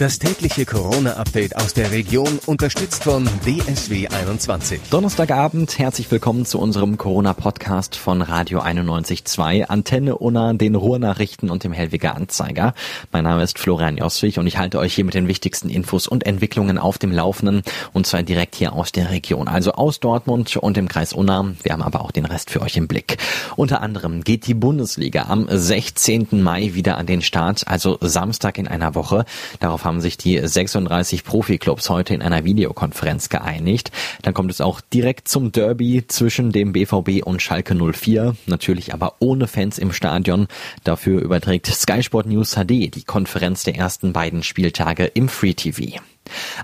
Das tägliche Corona-Update aus der Region, unterstützt von DSW 21. Donnerstagabend, herzlich willkommen zu unserem Corona-Podcast von Radio 91.2, Antenne Unna, den Ruhrnachrichten und dem Hellwiger Anzeiger. Mein Name ist Florian Joswig und ich halte euch hier mit den wichtigsten Infos und Entwicklungen auf dem Laufenden und zwar direkt hier aus der Region, also aus Dortmund und dem Kreis Unna. Wir haben aber auch den Rest für euch im Blick. Unter anderem geht die Bundesliga am 16. Mai wieder an den Start, also Samstag in einer Woche. Darauf haben sich die 36 Profiklubs heute in einer Videokonferenz geeinigt. Dann kommt es auch direkt zum Derby zwischen dem BVB und Schalke 04. Natürlich aber ohne Fans im Stadion. Dafür überträgt Sky Sport News HD die Konferenz der ersten beiden Spieltage im Free TV.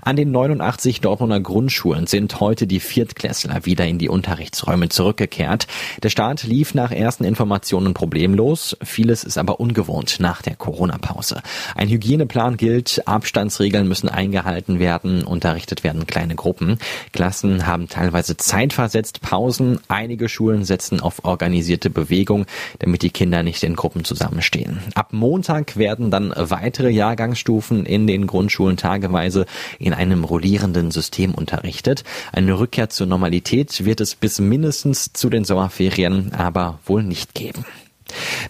An den 89 Dortmunder Grundschulen sind heute die Viertklässler wieder in die Unterrichtsräume zurückgekehrt. Der Start lief nach ersten Informationen problemlos. Vieles ist aber ungewohnt nach der Corona-Pause. Ein Hygieneplan gilt, Abstandsregeln müssen eingehalten werden, unterrichtet werden kleine Gruppen. Klassen haben teilweise zeitversetzt Pausen. Einige Schulen setzen auf organisierte Bewegung, damit die Kinder nicht in Gruppen zusammenstehen. Ab Montag werden dann weitere Jahrgangsstufen in den Grundschulen tageweise in einem rollierenden System unterrichtet. Eine Rückkehr zur Normalität wird es bis mindestens zu den Sommerferien aber wohl nicht geben.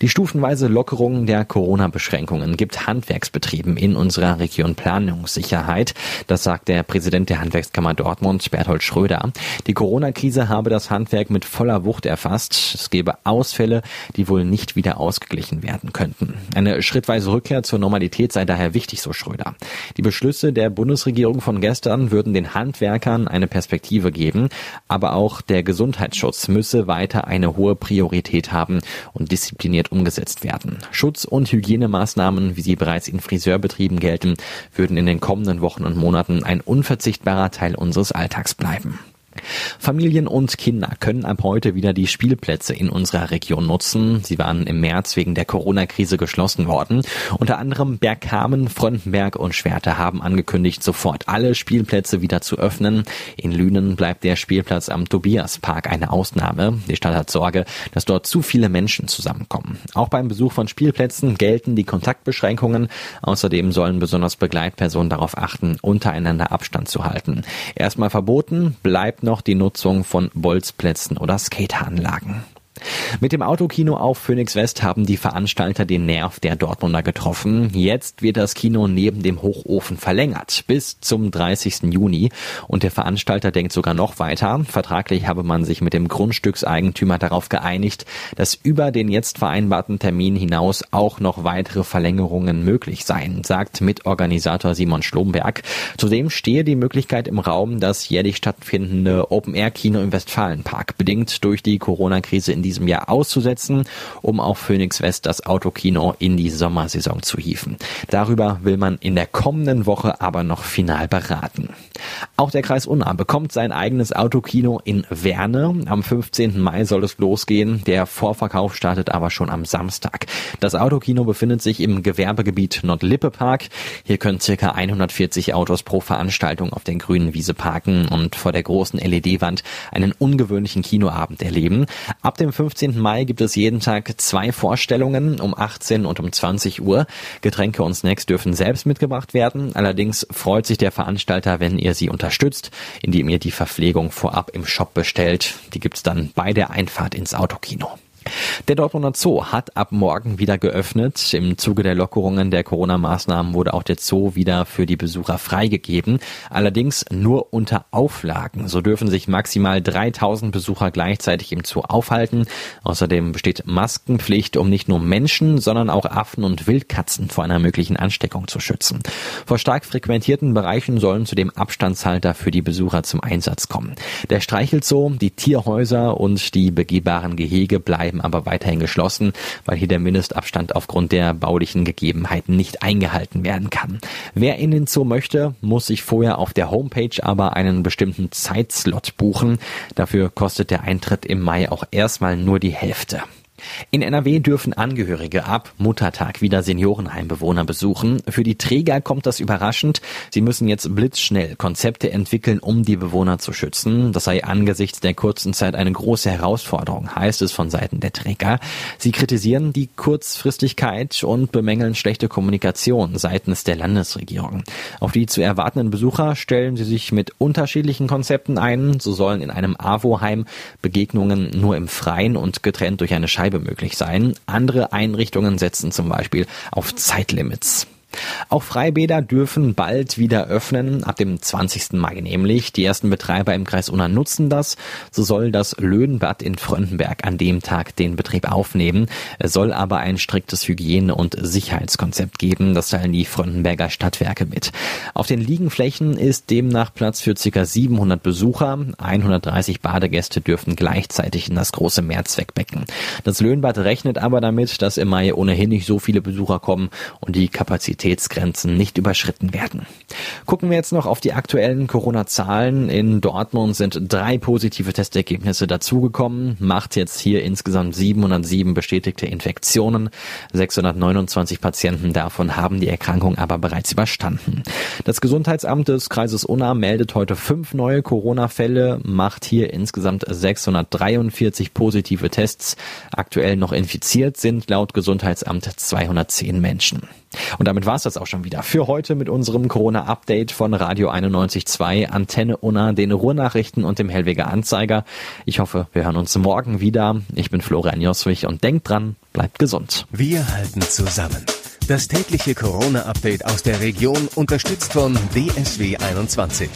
Die stufenweise Lockerung der Corona-Beschränkungen gibt Handwerksbetrieben in unserer Region Planungssicherheit. Das sagt der Präsident der Handwerkskammer Dortmund, Berthold Schröder. Die Corona-Krise habe das Handwerk mit voller Wucht erfasst. Es gebe Ausfälle, die wohl nicht wieder ausgeglichen werden könnten. Eine schrittweise Rückkehr zur Normalität sei daher wichtig, so Schröder. Die Beschlüsse der Bundesregierung von gestern würden den Handwerkern eine Perspektive geben, aber auch der Gesundheitsschutz müsse weiter eine hohe Priorität haben und diszipliniert umgesetzt werden. Schutz- und Hygienemaßnahmen, wie sie bereits in Friseurbetrieben gelten, würden in den kommenden Wochen und Monaten ein unverzichtbarer Teil unseres Alltags bleiben. Familien und Kinder können ab heute wieder die Spielplätze in unserer Region nutzen. Sie waren im März wegen der Corona-Krise geschlossen worden. Unter anderem Bergkamen, Fröndenberg und Schwerte haben angekündigt, sofort alle Spielplätze wieder zu öffnen. In Lünen bleibt der Spielplatz am Tobiaspark eine Ausnahme. Die Stadt hat Sorge, dass dort zu viele Menschen zusammenkommen. Auch beim Besuch von Spielplätzen gelten die Kontaktbeschränkungen. Außerdem sollen besonders Begleitpersonen darauf achten, untereinander Abstand zu halten. Erstmal verboten bleibt noch die Nutzung von Bolzplätzen oder Skateranlagen. Mit dem Autokino auf Phoenix West haben die Veranstalter den Nerv der Dortmunder getroffen. Jetzt wird das Kino neben dem Hochofen verlängert bis zum 30. Juni und der Veranstalter denkt sogar noch weiter. Vertraglich habe man sich mit dem Grundstückseigentümer darauf geeinigt, dass über den jetzt vereinbarten Termin hinaus auch noch weitere Verlängerungen möglich seien, sagt Mitorganisator Simon Schlomberg. Zudem stehe die Möglichkeit im Raum, das jährlich stattfindende Open-Air-Kino im Westfalenpark bedingt durch die Corona-Krise in diesem Jahr auszusetzen, um auch Phoenix West das Autokino in die Sommersaison zu hieven. Darüber will man in der kommenden Woche aber noch final beraten. Auch der Kreis Unna bekommt sein eigenes Autokino in Werne. Am 15. Mai soll es losgehen. Der Vorverkauf startet aber schon am Samstag. Das Autokino befindet sich im Gewerbegebiet Nordlippe-Park. Hier können circa 140 Autos pro Veranstaltung auf der grünen Wiese parken und vor der großen LED-Wand einen ungewöhnlichen Kinoabend erleben. Ab dem 15. Mai gibt es jeden Tag zwei Vorstellungen um 18 und um 20 Uhr. Getränke und Snacks dürfen selbst mitgebracht werden. Allerdings freut sich der Veranstalter, wenn ihr sie unterstützt, indem ihr die Verpflegung vorab im Shop bestellt. Die gibt's dann bei der Einfahrt ins Autokino. Der Dortmunder Zoo hat ab morgen wieder geöffnet. Im Zuge der Lockerungen der Corona-Maßnahmen wurde auch der Zoo wieder für die Besucher freigegeben. Allerdings nur unter Auflagen. So dürfen sich maximal 3000 Besucher gleichzeitig im Zoo aufhalten. Außerdem besteht Maskenpflicht, um nicht nur Menschen, sondern auch Affen und Wildkatzen vor einer möglichen Ansteckung zu schützen. Vor stark frequentierten Bereichen sollen zudem Abstandshalter für die Besucher zum Einsatz kommen. Der Streichelzoo, die Tierhäuser und die begehbaren Gehege bleiben aber weiterhin geschlossen, weil hier der Mindestabstand aufgrund der baulichen Gegebenheiten nicht eingehalten werden kann. Wer in den Zoo möchte, muss sich vorher auf der Homepage aber einen bestimmten Zeitslot buchen. Dafür kostet der Eintritt im Mai auch erstmal nur die Hälfte. In NRW dürfen Angehörige ab Muttertag wieder Seniorenheimbewohner besuchen. Für die Träger kommt das überraschend. Sie müssen jetzt blitzschnell Konzepte entwickeln, um die Bewohner zu schützen. Das sei angesichts der kurzen Zeit eine große Herausforderung, heißt es von Seiten der Träger. Sie kritisieren die Kurzfristigkeit und bemängeln schlechte Kommunikation seitens der Landesregierung. Auf die zu erwartenden Besucher stellen sie sich mit unterschiedlichen Konzepten ein. So sollen in einem AWO-Heim Begegnungen nur im Freien und getrennt durch eine Scheibe Scheibe möglich sein. Andere Einrichtungen setzen zum Beispiel auf Zeitlimits. Auch Freibäder dürfen bald wieder öffnen, ab dem 20. Mai nämlich. Die ersten Betreiber im Kreis Unna nutzen das. So soll das Löhnbad in Fröndenberg an dem Tag den Betrieb aufnehmen. Es soll aber ein striktes Hygiene- und Sicherheitskonzept geben. Das teilen die Fröndenberger Stadtwerke mit. Auf den Liegenflächen ist demnach Platz für ca. 700 Besucher. 130 Badegäste dürften gleichzeitig in das große Mehrzweckbecken. Das Löhnbad rechnet aber damit, dass im Mai ohnehin nicht so viele Besucher kommen und die Kapazität Mobilitätsgrenzen nicht überschritten werden. Gucken wir jetzt noch auf die aktuellen Corona-Zahlen. In Dortmund sind drei positive Testergebnisse dazugekommen, macht jetzt hier insgesamt 707 bestätigte Infektionen. 629 Patienten davon haben die Erkrankung aber bereits überstanden. Das Gesundheitsamt des Kreises Unna meldet heute fünf neue Corona-Fälle, macht hier insgesamt 643 positive Tests. Aktuell noch infiziert sind laut Gesundheitsamt 210 Menschen. Und damit war es das auch schon wieder für heute mit unserem Corona-Update von Radio 91.2, Antenne Unna, den Ruhrnachrichten und dem Hellweger Anzeiger. Ich hoffe, wir hören uns morgen wieder. Ich bin Florian Joswig und denkt dran, bleibt gesund. Wir halten zusammen. Das tägliche Corona-Update aus der Region unterstützt von DSW 21.